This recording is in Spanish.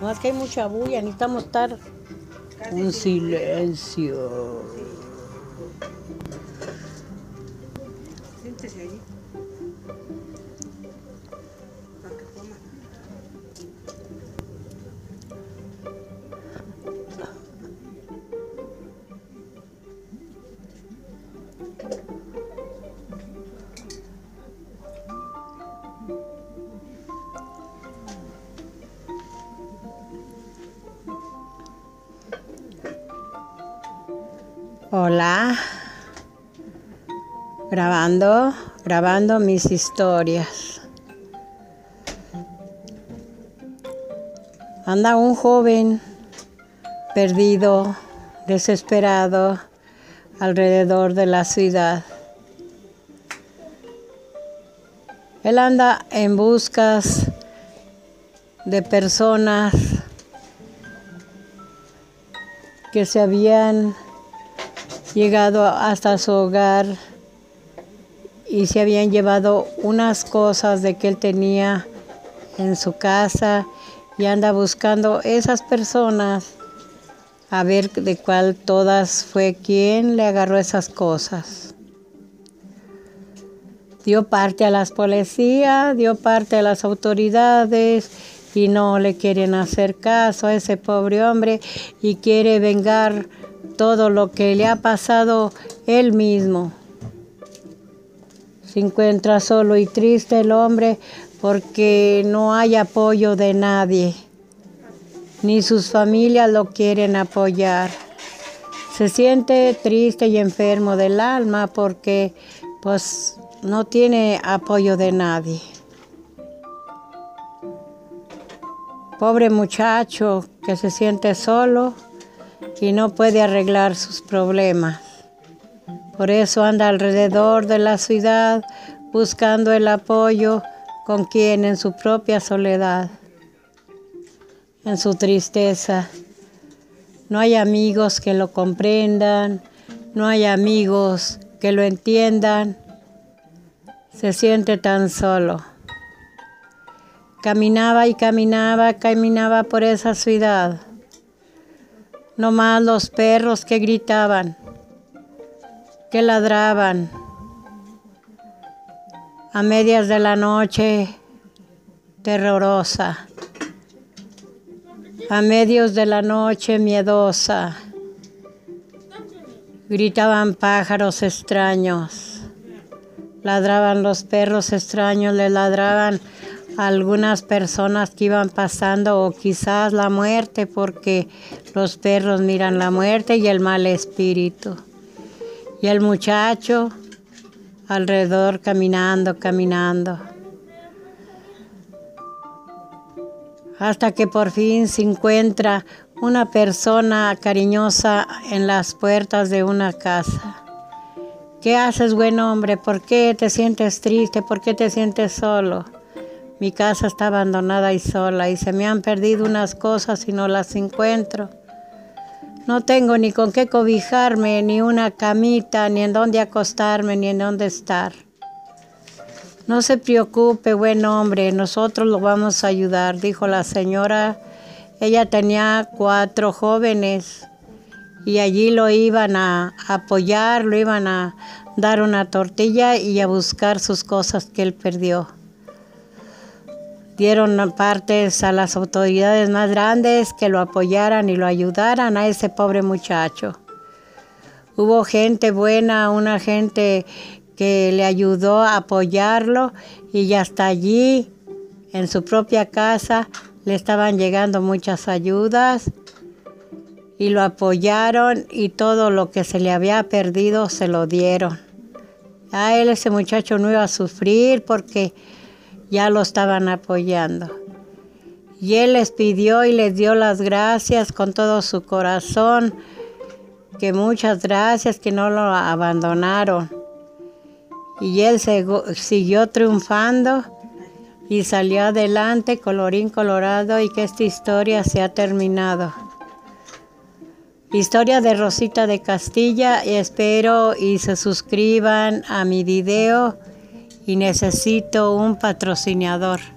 No es que hay mucha bulla, necesitamos estar un silencio. Siéntese allí. Hola. Grabando, grabando mis historias. Anda un joven perdido, desesperado, alrededor de la ciudad. Él anda en buscas de personas que se habían llegado hasta su hogar y se habían llevado unas cosas de que él tenía en su casa y anda buscando esas personas a ver de cuál todas fue quien le agarró esas cosas. Dio parte a las policías, dio parte a las autoridades y no le quieren hacer caso a ese pobre hombre y quiere vengar todo lo que le ha pasado él mismo. Se encuentra solo y triste el hombre porque no hay apoyo de nadie, ni sus familias lo quieren apoyar. Se siente triste y enfermo del alma porque pues no tiene apoyo de nadie. Pobre muchacho que se siente solo y no puede arreglar sus problemas. Por eso anda alrededor de la ciudad buscando el apoyo con quien en su propia soledad, en su tristeza. No hay amigos que lo comprendan, no hay amigos que lo entiendan. Se siente tan solo. Caminaba y caminaba, caminaba por esa ciudad no más los perros que gritaban, que ladraban. A medias de la noche, terrorosa. A medios de la noche, miedosa. Gritaban pájaros extraños. Ladraban los perros extraños, le ladraban algunas personas que iban pasando o quizás la muerte porque los perros miran la muerte y el mal espíritu. Y el muchacho alrededor caminando, caminando. Hasta que por fin se encuentra una persona cariñosa en las puertas de una casa. ¿Qué haces, buen hombre? ¿Por qué te sientes triste? ¿Por qué te sientes solo? Mi casa está abandonada y sola y se me han perdido unas cosas y no las encuentro. No tengo ni con qué cobijarme, ni una camita, ni en dónde acostarme, ni en dónde estar. No se preocupe, buen hombre, nosotros lo vamos a ayudar, dijo la señora. Ella tenía cuatro jóvenes y allí lo iban a apoyar, lo iban a dar una tortilla y a buscar sus cosas que él perdió dieron partes a las autoridades más grandes que lo apoyaran y lo ayudaran a ese pobre muchacho. Hubo gente buena, una gente que le ayudó a apoyarlo y hasta allí, en su propia casa, le estaban llegando muchas ayudas y lo apoyaron y todo lo que se le había perdido se lo dieron. A él ese muchacho no iba a sufrir porque ya lo estaban apoyando. Y él les pidió y les dio las gracias con todo su corazón, que muchas gracias, que no lo abandonaron. Y él siguió triunfando y salió adelante, colorín colorado, y que esta historia se ha terminado. Historia de Rosita de Castilla, espero y se suscriban a mi video y necesito un patrocinador.